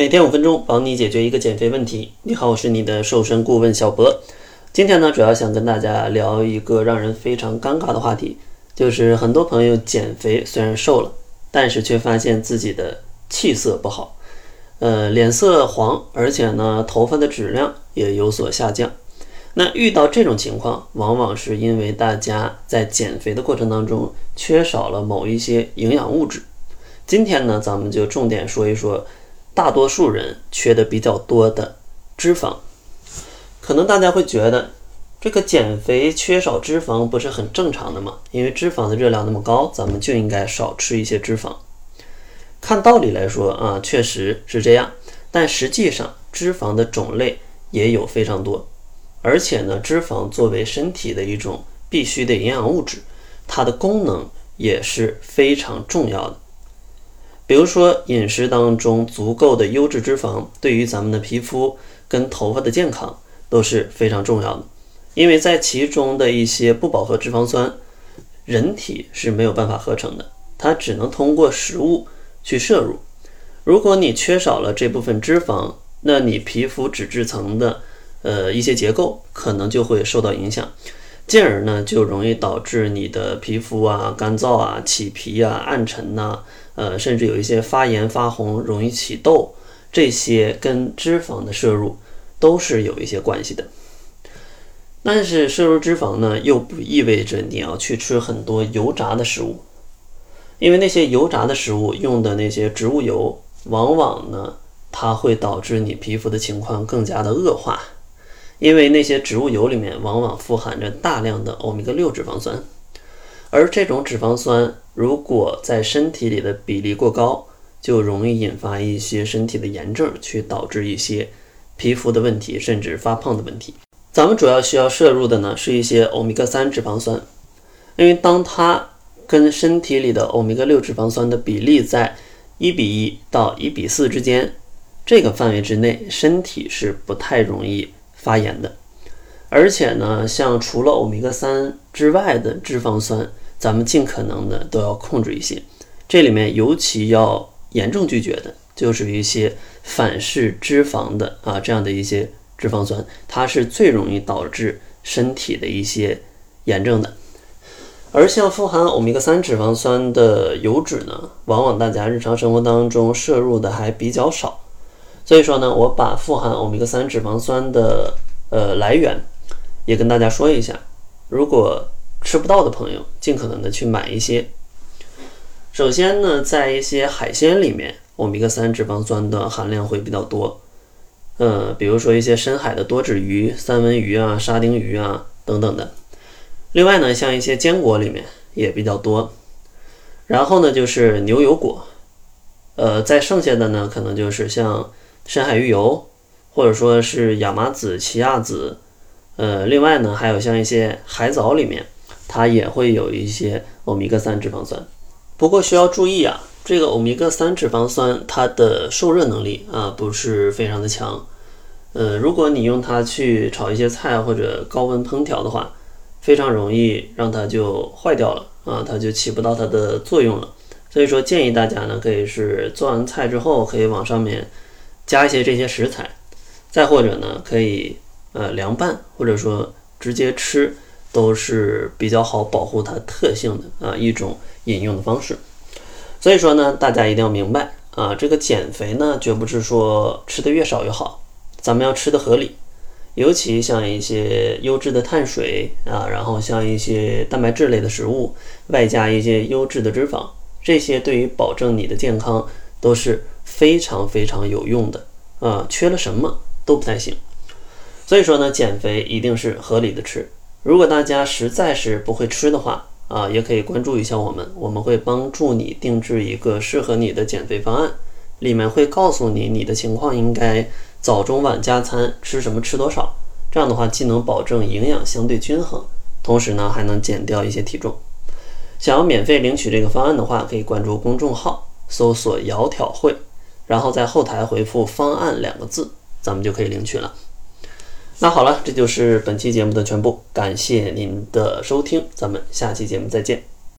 每天五分钟，帮你解决一个减肥问题。你好，我是你的瘦身顾问小博。今天呢，主要想跟大家聊一个让人非常尴尬的话题，就是很多朋友减肥虽然瘦了，但是却发现自己的气色不好，呃，脸色黄，而且呢，头发的质量也有所下降。那遇到这种情况，往往是因为大家在减肥的过程当中缺少了某一些营养物质。今天呢，咱们就重点说一说。大多数人缺的比较多的脂肪，可能大家会觉得这个减肥缺少脂肪不是很正常的吗？因为脂肪的热量那么高，咱们就应该少吃一些脂肪。看道理来说啊，确实是这样，但实际上脂肪的种类也有非常多，而且呢，脂肪作为身体的一种必须的营养物质，它的功能也是非常重要的。比如说，饮食当中足够的优质脂肪，对于咱们的皮肤跟头发的健康都是非常重要的。因为在其中的一些不饱和脂肪酸，人体是没有办法合成的，它只能通过食物去摄入。如果你缺少了这部分脂肪，那你皮肤脂质层的呃一些结构可能就会受到影响，进而呢就容易导致你的皮肤啊干燥啊、起皮啊、暗沉呐。呃，甚至有一些发炎、发红、容易起痘，这些跟脂肪的摄入都是有一些关系的。但是摄入脂肪呢，又不意味着你要去吃很多油炸的食物，因为那些油炸的食物用的那些植物油，往往呢，它会导致你皮肤的情况更加的恶化，因为那些植物油里面往往富含着大量的欧米伽六脂肪酸。而这种脂肪酸如果在身体里的比例过高，就容易引发一些身体的炎症，去导致一些皮肤的问题，甚至发胖的问题。咱们主要需要摄入的呢，是一些欧米伽三脂肪酸，因为当它跟身体里的欧米伽六脂肪酸的比例在一比一到一比四之间这个范围之内，身体是不太容易发炎的。而且呢，像除了欧米伽三之外的脂肪酸，咱们尽可能的都要控制一些。这里面尤其要严重拒绝的，就是一些反式脂肪的啊这样的一些脂肪酸，它是最容易导致身体的一些炎症的。而像富含欧米伽三脂肪酸的油脂呢，往往大家日常生活当中摄入的还比较少。所以说呢，我把富含欧米伽三脂肪酸的呃来源。也跟大家说一下，如果吃不到的朋友，尽可能的去买一些。首先呢，在一些海鲜里面，欧米伽三脂肪酸的含量会比较多。呃，比如说一些深海的多脂鱼、三文鱼啊、沙丁鱼啊等等的。另外呢，像一些坚果里面也比较多。然后呢，就是牛油果。呃，再剩下的呢，可能就是像深海鱼油，或者说是亚麻籽、奇亚籽。呃，另外呢，还有像一些海藻里面，它也会有一些欧米伽三脂肪酸。不过需要注意啊，这个欧米伽三脂肪酸它的受热能力啊不是非常的强。呃，如果你用它去炒一些菜或者高温烹调的话，非常容易让它就坏掉了啊，它就起不到它的作用了。所以说建议大家呢，可以是做完菜之后可以往上面加一些这些食材，再或者呢可以。呃，凉拌或者说直接吃都是比较好保护它特性的啊一种饮用的方式。所以说呢，大家一定要明白啊，这个减肥呢绝不是说吃的越少越好，咱们要吃的合理。尤其像一些优质的碳水啊，然后像一些蛋白质类的食物，外加一些优质的脂肪，这些对于保证你的健康都是非常非常有用的啊，缺了什么都不太行。所以说呢，减肥一定是合理的吃。如果大家实在是不会吃的话啊，也可以关注一下我们，我们会帮助你定制一个适合你的减肥方案，里面会告诉你你的情况应该早中晚加餐吃什么吃多少。这样的话，既能保证营养相对均衡，同时呢还能减掉一些体重。想要免费领取这个方案的话，可以关注公众号，搜索“窈窕会”，然后在后台回复“方案”两个字，咱们就可以领取了。那好了，这就是本期节目的全部，感谢您的收听，咱们下期节目再见。